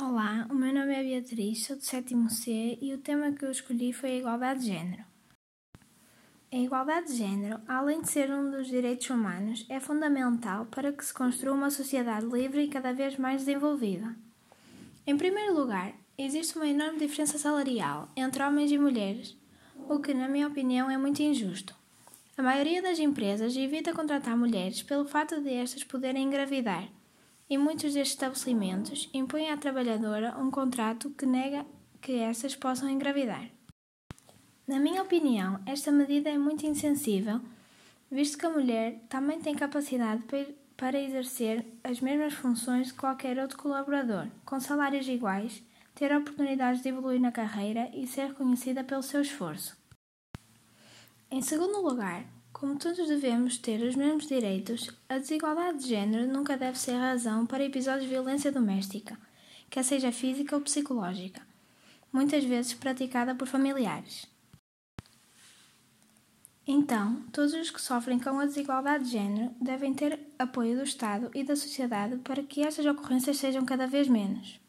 Olá, o meu nome é Beatriz, sou do sétimo C e o tema que eu escolhi foi a igualdade de género. A igualdade de género, além de ser um dos direitos humanos, é fundamental para que se construa uma sociedade livre e cada vez mais desenvolvida. Em primeiro lugar, existe uma enorme diferença salarial entre homens e mulheres, o que, na minha opinião, é muito injusto. A maioria das empresas evita contratar mulheres pelo fato de estas poderem engravidar e muitos destes estabelecimentos impõem à trabalhadora um contrato que nega que estas possam engravidar. Na minha opinião, esta medida é muito insensível, visto que a mulher também tem capacidade para exercer as mesmas funções de qualquer outro colaborador, com salários iguais, ter oportunidades de evoluir na carreira e ser reconhecida pelo seu esforço. Em segundo lugar, como todos devemos ter os mesmos direitos, a desigualdade de género nunca deve ser razão para episódios de violência doméstica, quer seja física ou psicológica, muitas vezes praticada por familiares. Então, todos os que sofrem com a desigualdade de género devem ter apoio do Estado e da sociedade para que estas ocorrências sejam cada vez menos.